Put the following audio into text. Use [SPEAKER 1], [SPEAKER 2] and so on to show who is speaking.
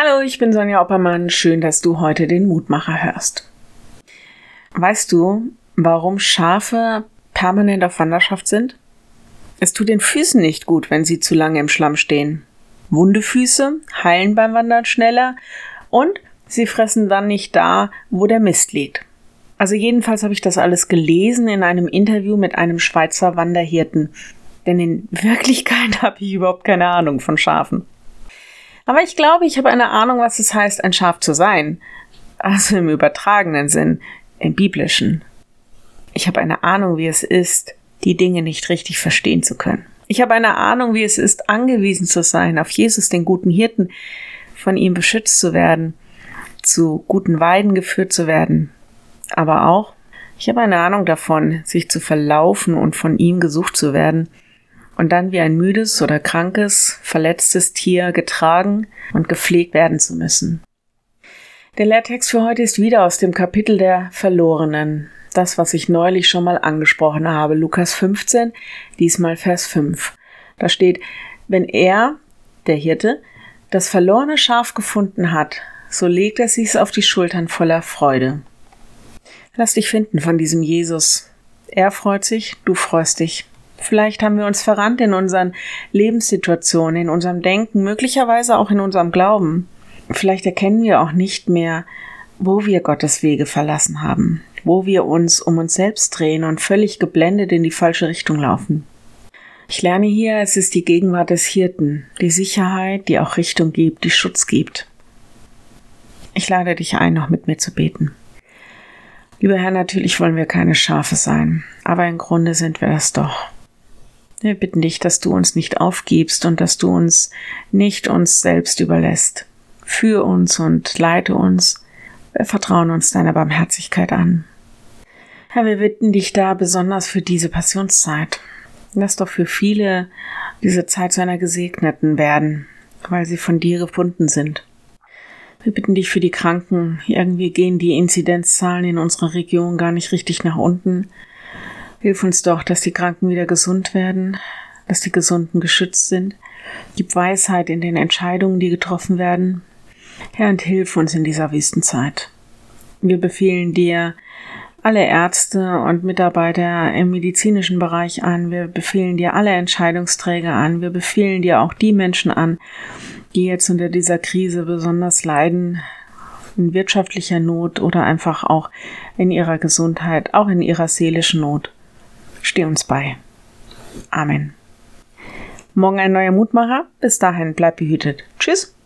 [SPEAKER 1] Hallo, ich bin Sonja Oppermann. Schön, dass du heute den Mutmacher hörst. Weißt du, warum Schafe permanent auf Wanderschaft sind? Es tut den Füßen nicht gut, wenn sie zu lange im Schlamm stehen. Wunde Füße heilen beim Wandern schneller und sie fressen dann nicht da, wo der Mist liegt. Also jedenfalls habe ich das alles gelesen in einem Interview mit einem Schweizer Wanderhirten. Denn in Wirklichkeit habe ich überhaupt keine Ahnung von Schafen. Aber ich glaube, ich habe eine Ahnung, was es heißt, ein Schaf zu sein. Also im übertragenen Sinn, im biblischen. Ich habe eine Ahnung, wie es ist, die Dinge nicht richtig verstehen zu können. Ich habe eine Ahnung, wie es ist, angewiesen zu sein auf Jesus, den guten Hirten, von ihm beschützt zu werden, zu guten Weiden geführt zu werden. Aber auch, ich habe eine Ahnung davon, sich zu verlaufen und von ihm gesucht zu werden und dann wie ein müdes oder krankes, verletztes Tier getragen und gepflegt werden zu müssen. Der Lehrtext für heute ist wieder aus dem Kapitel der Verlorenen. Das, was ich neulich schon mal angesprochen habe, Lukas 15, diesmal Vers 5. Da steht, wenn er, der Hirte, das verlorene Schaf gefunden hat, so legt er sich's auf die Schultern voller Freude. Lass dich finden von diesem Jesus. Er freut sich, du freust dich. Vielleicht haben wir uns verrannt in unseren Lebenssituationen, in unserem Denken, möglicherweise auch in unserem Glauben. Vielleicht erkennen wir auch nicht mehr, wo wir Gottes Wege verlassen haben, wo wir uns um uns selbst drehen und völlig geblendet in die falsche Richtung laufen. Ich lerne hier, es ist die Gegenwart des Hirten, die Sicherheit, die auch Richtung gibt, die Schutz gibt. Ich lade dich ein, noch mit mir zu beten. Lieber Herr, natürlich wollen wir keine Schafe sein, aber im Grunde sind wir das doch. Wir bitten dich, dass du uns nicht aufgibst und dass du uns nicht uns selbst überlässt. Führ uns und leite uns. Wir vertrauen uns deiner Barmherzigkeit an. Herr, wir bitten dich da besonders für diese Passionszeit. Lass doch für viele diese Zeit zu einer gesegneten werden, weil sie von dir gefunden sind. Wir bitten dich für die Kranken. Irgendwie gehen die Inzidenzzahlen in unserer Region gar nicht richtig nach unten. Hilf uns doch, dass die Kranken wieder gesund werden, dass die Gesunden geschützt sind. Gib Weisheit in den Entscheidungen, die getroffen werden. Herr, und hilf uns in dieser Wüstenzeit. Wir befehlen dir alle Ärzte und Mitarbeiter im medizinischen Bereich an. Wir befehlen dir alle Entscheidungsträger an. Wir befehlen dir auch die Menschen an, die jetzt unter dieser Krise besonders leiden, in wirtschaftlicher Not oder einfach auch in ihrer Gesundheit, auch in ihrer seelischen Not. Steh uns bei. Amen. Morgen ein neuer Mutmacher. Bis dahin, bleib behütet. Tschüss.